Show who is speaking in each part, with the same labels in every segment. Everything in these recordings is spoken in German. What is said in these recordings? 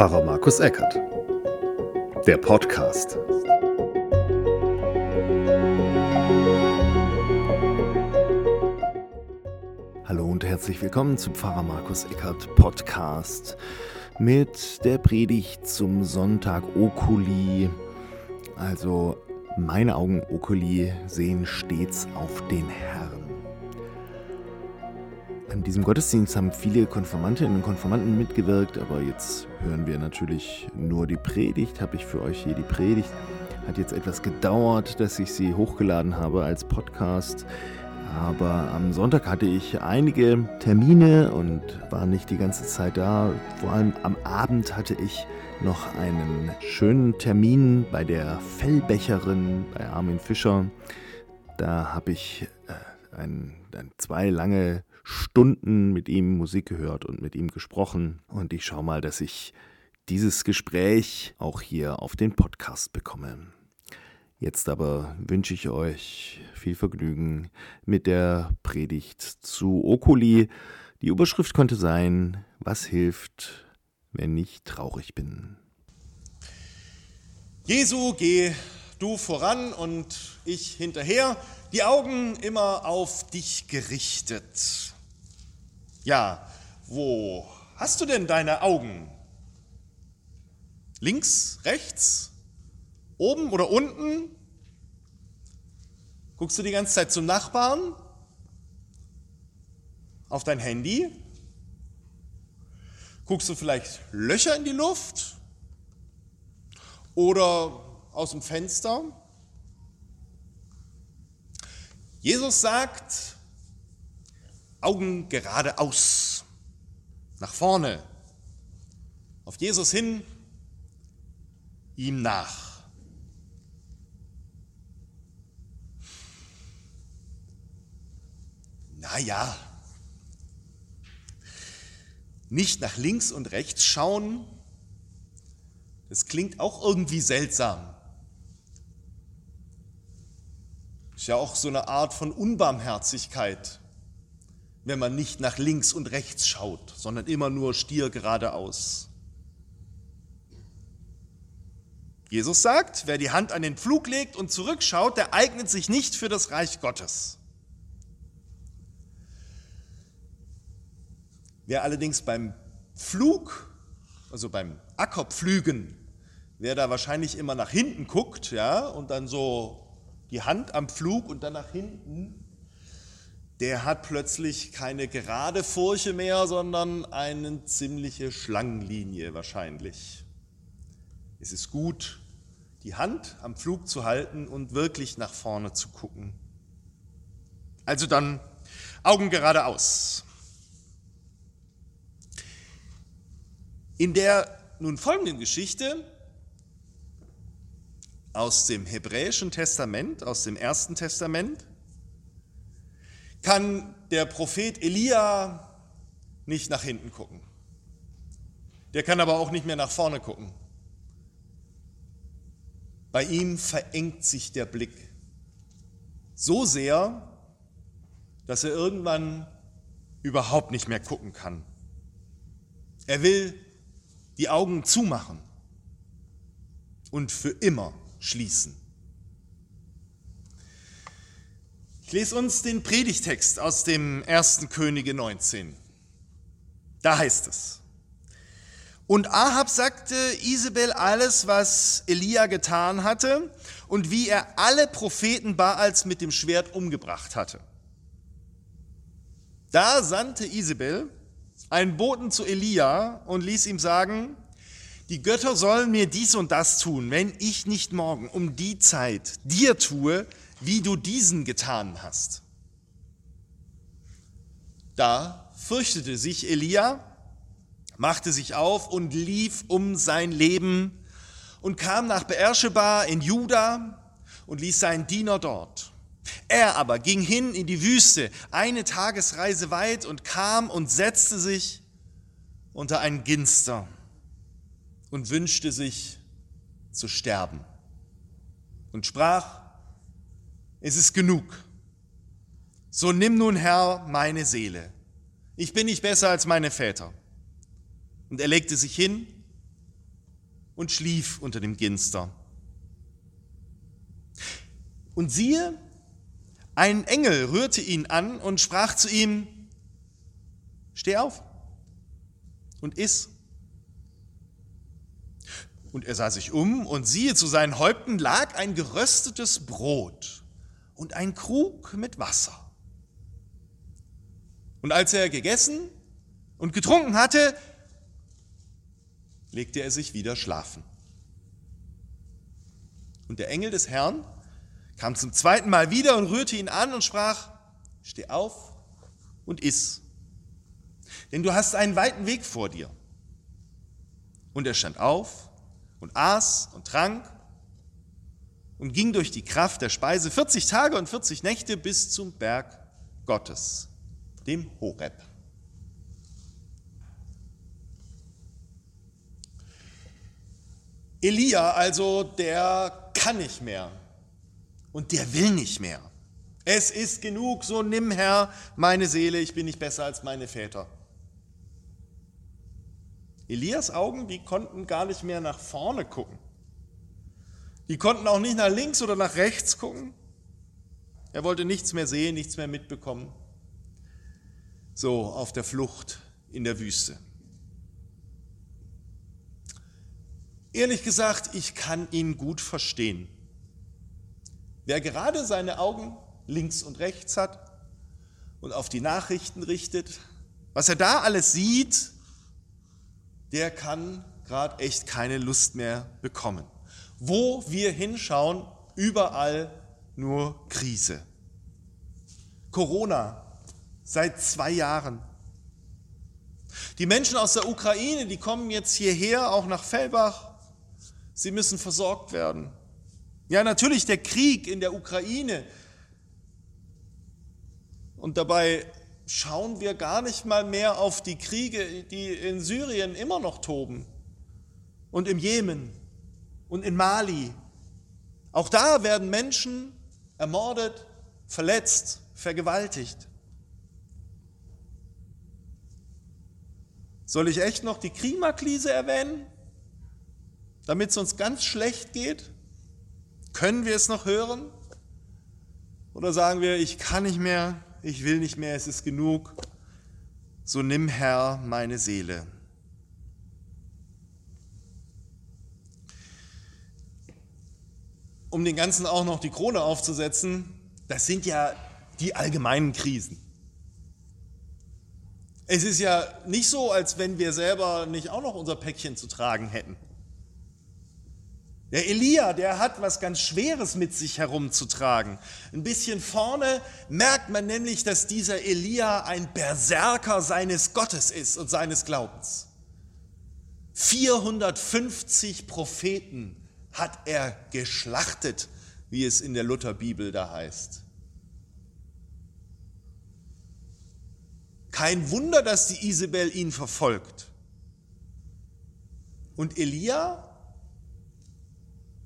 Speaker 1: Pfarrer Markus Eckert. Der Podcast. Hallo und herzlich willkommen zum Pfarrer Markus Eckert Podcast mit der Predigt zum Sonntag Okuli. Also meine Augen Okuli sehen stets auf den Herrn. An diesem Gottesdienst haben viele Konformantinnen und Konformanten mitgewirkt, aber jetzt hören wir natürlich nur die Predigt. Habe ich für euch hier die Predigt. Hat jetzt etwas gedauert, dass ich sie hochgeladen habe als Podcast. Aber am Sonntag hatte ich einige Termine und war nicht die ganze Zeit da. Vor allem am Abend hatte ich noch einen schönen Termin bei der Fellbecherin bei Armin Fischer. Da habe ich äh, ein, ein, zwei lange Stunden mit ihm Musik gehört und mit ihm gesprochen. Und ich schaue mal, dass ich dieses Gespräch auch hier auf den Podcast bekomme. Jetzt aber wünsche ich euch viel Vergnügen mit der Predigt zu Okuli. Die Überschrift konnte sein, was hilft, wenn ich traurig bin.
Speaker 2: Jesu, geh du voran und ich hinterher, die Augen immer auf dich gerichtet. Ja, wo hast du denn deine Augen? Links, rechts, oben oder unten? Guckst du die ganze Zeit zum Nachbarn? Auf dein Handy? Guckst du vielleicht Löcher in die Luft? Oder aus dem Fenster? Jesus sagt, Augen geradeaus, nach vorne, auf Jesus hin, ihm nach. Naja, nicht nach links und rechts schauen, das klingt auch irgendwie seltsam. Ist ja auch so eine Art von Unbarmherzigkeit wenn man nicht nach links und rechts schaut, sondern immer nur stier geradeaus. Jesus sagt, wer die Hand an den Pflug legt und zurückschaut, der eignet sich nicht für das Reich Gottes. Wer allerdings beim Flug, also beim Ackerpflügen, wer da wahrscheinlich immer nach hinten guckt, ja, und dann so die Hand am Pflug und dann nach hinten, der hat plötzlich keine gerade Furche mehr, sondern eine ziemliche Schlangenlinie wahrscheinlich. Es ist gut, die Hand am Flug zu halten und wirklich nach vorne zu gucken. Also dann Augen geradeaus. In der nun folgenden Geschichte aus dem hebräischen Testament, aus dem ersten Testament, kann der Prophet Elia nicht nach hinten gucken. Der kann aber auch nicht mehr nach vorne gucken. Bei ihm verengt sich der Blick so sehr, dass er irgendwann überhaupt nicht mehr gucken kann. Er will die Augen zumachen und für immer schließen. Ich lese uns den Predigtext aus dem 1. Könige 19. Da heißt es. Und Ahab sagte Isabel alles, was Elia getan hatte und wie er alle Propheten Baals mit dem Schwert umgebracht hatte. Da sandte Isabel einen Boten zu Elia und ließ ihm sagen, die Götter sollen mir dies und das tun, wenn ich nicht morgen um die Zeit dir tue, wie du diesen getan hast. Da fürchtete sich Elia, machte sich auf und lief um sein Leben und kam nach Beersheba in Juda und ließ seinen Diener dort. Er aber ging hin in die Wüste, eine Tagesreise weit, und kam und setzte sich unter ein Ginster und wünschte sich zu sterben und sprach, es ist genug. So nimm nun, Herr, meine Seele. Ich bin nicht besser als meine Väter. Und er legte sich hin und schlief unter dem Ginster. Und siehe, ein Engel rührte ihn an und sprach zu ihm, steh auf und iss. Und er sah sich um und siehe, zu seinen Häupten lag ein geröstetes Brot und ein Krug mit Wasser. Und als er gegessen und getrunken hatte, legte er sich wieder schlafen. Und der Engel des Herrn kam zum zweiten Mal wieder und rührte ihn an und sprach, steh auf und iss, denn du hast einen weiten Weg vor dir. Und er stand auf und aß und trank und ging durch die Kraft der Speise 40 Tage und 40 Nächte bis zum Berg Gottes, dem Horeb. Elia also, der kann nicht mehr und der will nicht mehr. Es ist genug, so nimm Herr meine Seele, ich bin nicht besser als meine Väter. Elias Augen, die konnten gar nicht mehr nach vorne gucken. Die konnten auch nicht nach links oder nach rechts gucken. Er wollte nichts mehr sehen, nichts mehr mitbekommen. So auf der Flucht in der Wüste. Ehrlich gesagt, ich kann ihn gut verstehen. Wer gerade seine Augen links und rechts hat und auf die Nachrichten richtet, was er da alles sieht, der kann gerade echt keine Lust mehr bekommen. Wo wir hinschauen, überall nur Krise. Corona seit zwei Jahren. Die Menschen aus der Ukraine, die kommen jetzt hierher, auch nach Fellbach. Sie müssen versorgt werden. Ja, natürlich der Krieg in der Ukraine. Und dabei schauen wir gar nicht mal mehr auf die Kriege, die in Syrien immer noch toben und im Jemen und in Mali. Auch da werden Menschen ermordet, verletzt, vergewaltigt. Soll ich echt noch die Klimakrise erwähnen, damit es uns ganz schlecht geht? Können wir es noch hören? Oder sagen wir, ich kann nicht mehr, ich will nicht mehr, es ist genug. So nimm Herr meine Seele. Um den Ganzen auch noch die Krone aufzusetzen, das sind ja die allgemeinen Krisen. Es ist ja nicht so, als wenn wir selber nicht auch noch unser Päckchen zu tragen hätten. Der Elia, der hat was ganz Schweres mit sich herumzutragen. Ein bisschen vorne merkt man nämlich, dass dieser Elia ein Berserker seines Gottes ist und seines Glaubens. 450 Propheten hat er geschlachtet, wie es in der Lutherbibel da heißt. Kein Wunder, dass die Isabel ihn verfolgt. Und Elia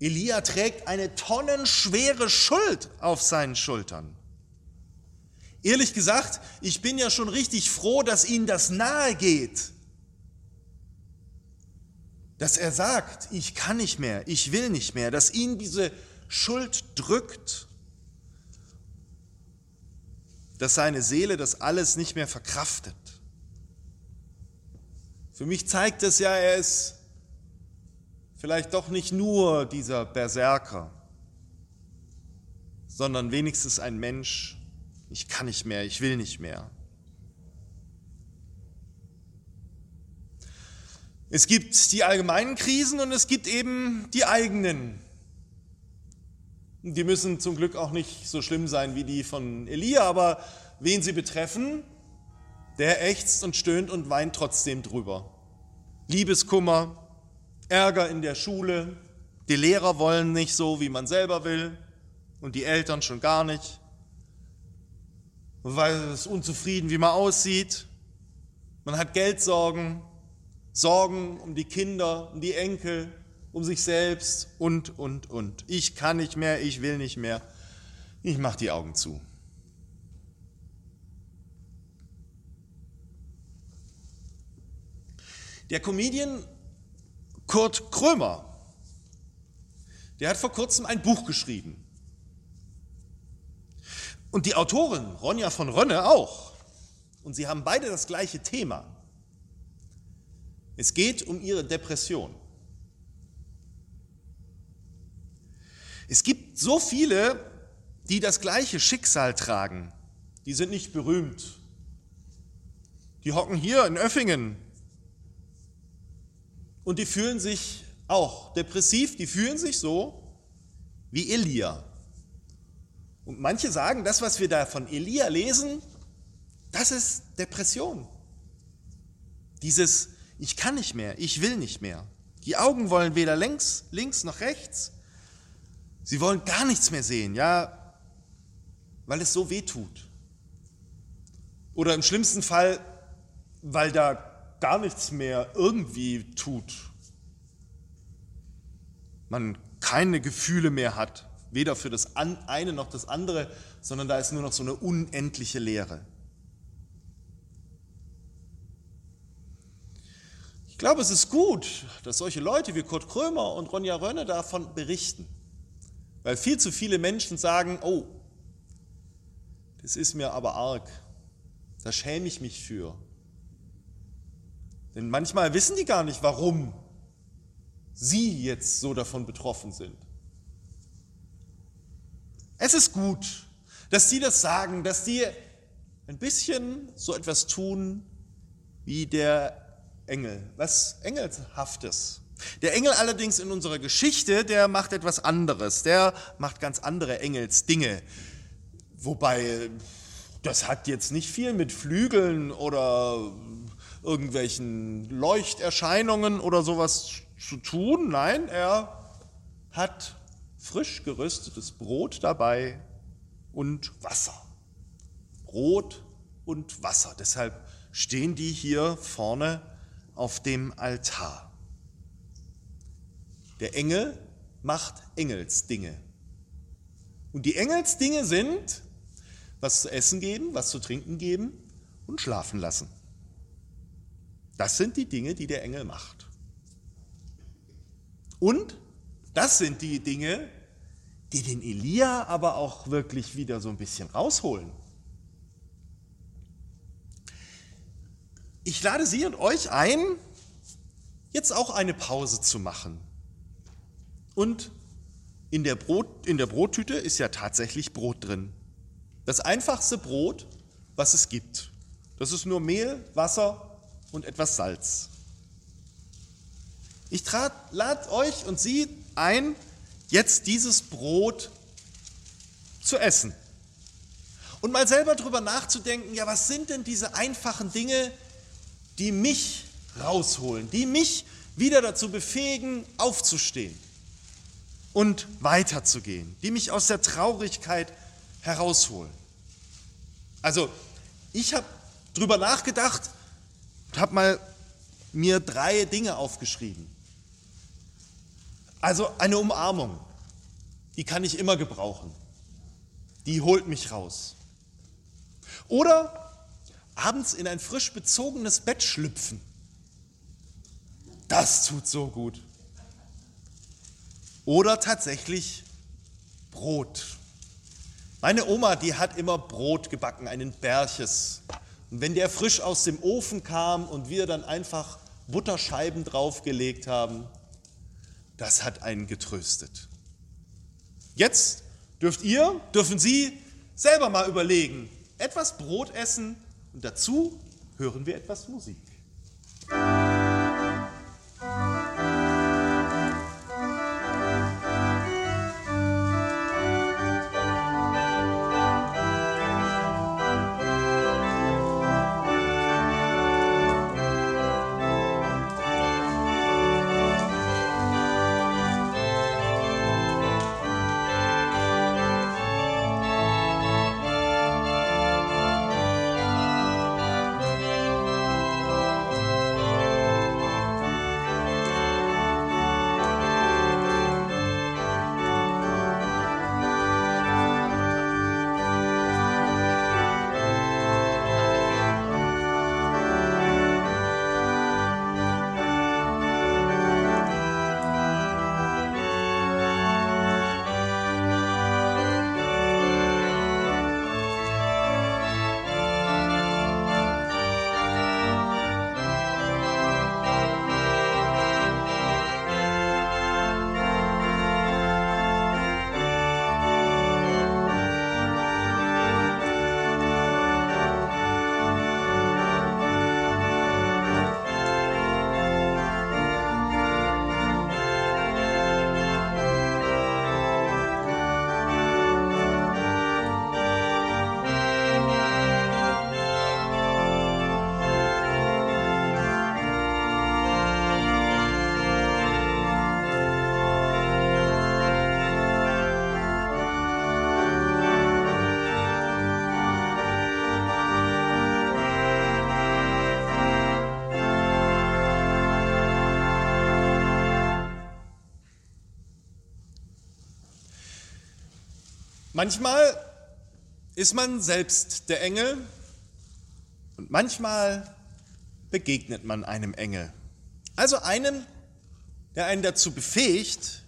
Speaker 2: Elia trägt eine tonnenschwere Schuld auf seinen Schultern. Ehrlich gesagt, ich bin ja schon richtig froh, dass ihnen das nahe geht. Dass er sagt, ich kann nicht mehr, ich will nicht mehr, dass ihn diese Schuld drückt. Dass seine Seele das alles nicht mehr verkraftet. Für mich zeigt es ja, er ist vielleicht doch nicht nur dieser Berserker, sondern wenigstens ein Mensch, ich kann nicht mehr, ich will nicht mehr. Es gibt die allgemeinen Krisen und es gibt eben die eigenen. Die müssen zum Glück auch nicht so schlimm sein wie die von Elia, aber wen sie betreffen, der ächzt und stöhnt und weint trotzdem drüber. Liebeskummer, Ärger in der Schule, die Lehrer wollen nicht so, wie man selber will und die Eltern schon gar nicht, weil es unzufrieden, wie man aussieht. Man hat Geldsorgen, Sorgen um die Kinder, um die Enkel, um sich selbst und, und, und. Ich kann nicht mehr, ich will nicht mehr. Ich mache die Augen zu. Der Comedian Kurt Krömer, der hat vor kurzem ein Buch geschrieben. Und die Autorin Ronja von Rönne auch. Und sie haben beide das gleiche Thema. Es geht um ihre Depression. Es gibt so viele, die das gleiche Schicksal tragen. Die sind nicht berühmt. Die hocken hier in Öffingen und die fühlen sich auch depressiv, die fühlen sich so wie Elia. Und manche sagen, das, was wir da von Elia lesen, das ist Depression. Dieses, ich kann nicht mehr, ich will nicht mehr. Die Augen wollen weder links, links noch rechts. Sie wollen gar nichts mehr sehen, ja, weil es so weh tut. Oder im schlimmsten Fall, weil da gar nichts mehr irgendwie tut. Man keine Gefühle mehr hat, weder für das eine noch das andere, sondern da ist nur noch so eine unendliche Leere. Glaube, es ist gut, dass solche Leute wie Kurt Krömer und Ronja Rönne davon berichten, weil viel zu viele Menschen sagen, oh, das ist mir aber arg, da schäme ich mich für, denn manchmal wissen die gar nicht, warum sie jetzt so davon betroffen sind. Es ist gut, dass sie das sagen, dass sie ein bisschen so etwas tun wie der Engel, was Engelhaftes. Der Engel allerdings in unserer Geschichte, der macht etwas anderes, der macht ganz andere Engelsdinge. Wobei, das hat jetzt nicht viel mit Flügeln oder irgendwelchen Leuchterscheinungen oder sowas zu tun. Nein, er hat frisch geröstetes Brot dabei und Wasser. Brot und Wasser. Deshalb stehen die hier vorne auf dem Altar. Der Engel macht Engelsdinge. Und die Engelsdinge sind was zu essen geben, was zu trinken geben und schlafen lassen. Das sind die Dinge, die der Engel macht. Und das sind die Dinge, die den Elia aber auch wirklich wieder so ein bisschen rausholen. Ich lade Sie und euch ein, jetzt auch eine Pause zu machen. Und in der, Brot, in der Brottüte ist ja tatsächlich Brot drin. Das einfachste Brot, was es gibt. Das ist nur Mehl, Wasser und etwas Salz. Ich lade euch und Sie ein, jetzt dieses Brot zu essen. Und mal selber darüber nachzudenken, ja, was sind denn diese einfachen Dinge, die mich rausholen, die mich wieder dazu befähigen, aufzustehen und weiterzugehen, die mich aus der Traurigkeit herausholen. Also, ich habe darüber nachgedacht, und habe mal mir drei Dinge aufgeschrieben. Also eine Umarmung, die kann ich immer gebrauchen. Die holt mich raus. Oder abends in ein frisch bezogenes Bett schlüpfen. Das tut so gut. Oder tatsächlich Brot. Meine Oma, die hat immer Brot gebacken, einen Berches. Und wenn der frisch aus dem Ofen kam und wir dann einfach Butterscheiben draufgelegt haben, das hat einen getröstet. Jetzt dürft ihr, dürfen Sie selber mal überlegen, etwas Brot essen und dazu hören wir etwas Musik. Manchmal ist man selbst der Engel und manchmal begegnet man einem Engel. Also einem, der einen dazu befähigt,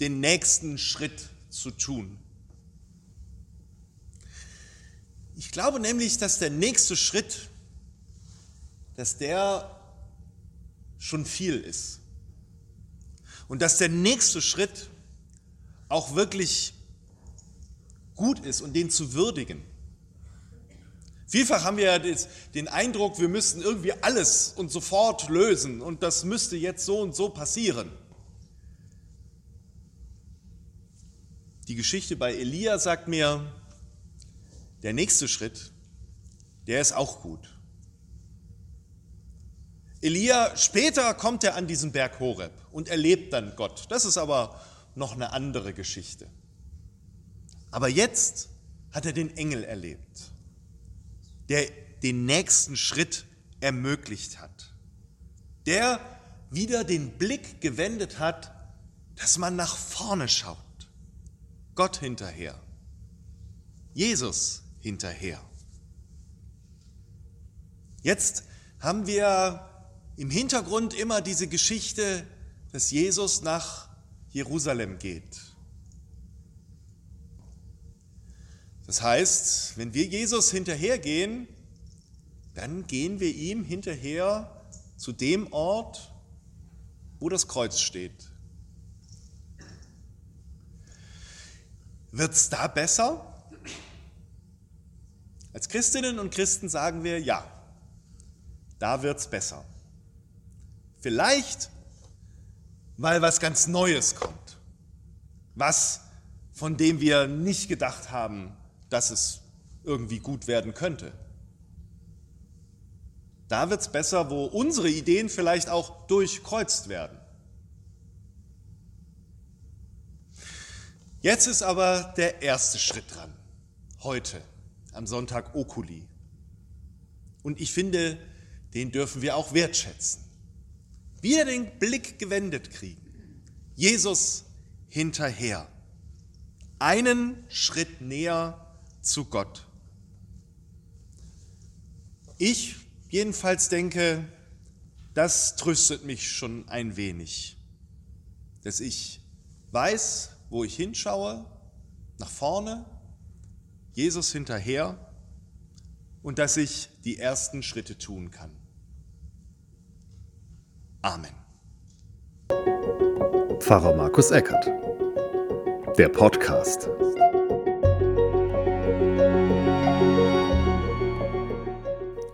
Speaker 2: den nächsten Schritt zu tun. Ich glaube nämlich, dass der nächste Schritt, dass der schon viel ist. Und dass der nächste Schritt auch wirklich gut ist und den zu würdigen. Vielfach haben wir ja den Eindruck, wir müssten irgendwie alles und sofort lösen und das müsste jetzt so und so passieren. Die Geschichte bei Elia sagt mir, der nächste Schritt, der ist auch gut. Elia, später kommt er an diesen Berg Horeb und erlebt dann Gott. Das ist aber noch eine andere Geschichte. Aber jetzt hat er den Engel erlebt, der den nächsten Schritt ermöglicht hat, der wieder den Blick gewendet hat, dass man nach vorne schaut, Gott hinterher, Jesus hinterher. Jetzt haben wir im Hintergrund immer diese Geschichte, dass Jesus nach Jerusalem geht. Das heißt, wenn wir Jesus hinterhergehen, dann gehen wir ihm hinterher zu dem Ort, wo das Kreuz steht. Wird es da besser? Als Christinnen und Christen sagen wir, ja, da wird es besser. Vielleicht, weil was ganz Neues kommt, was, von dem wir nicht gedacht haben, dass es irgendwie gut werden könnte. Da wird es besser, wo unsere Ideen vielleicht auch durchkreuzt werden. Jetzt ist aber der erste Schritt dran, heute, am Sonntag Okuli. Und ich finde, den dürfen wir auch wertschätzen. Wieder den Blick gewendet kriegen. Jesus hinterher. Einen Schritt näher zu Gott. Ich jedenfalls denke, das tröstet mich schon ein wenig, dass ich weiß, wo ich hinschaue, nach vorne, Jesus hinterher und dass ich die ersten Schritte tun kann. Amen.
Speaker 1: Pfarrer Markus Eckert. Der Podcast.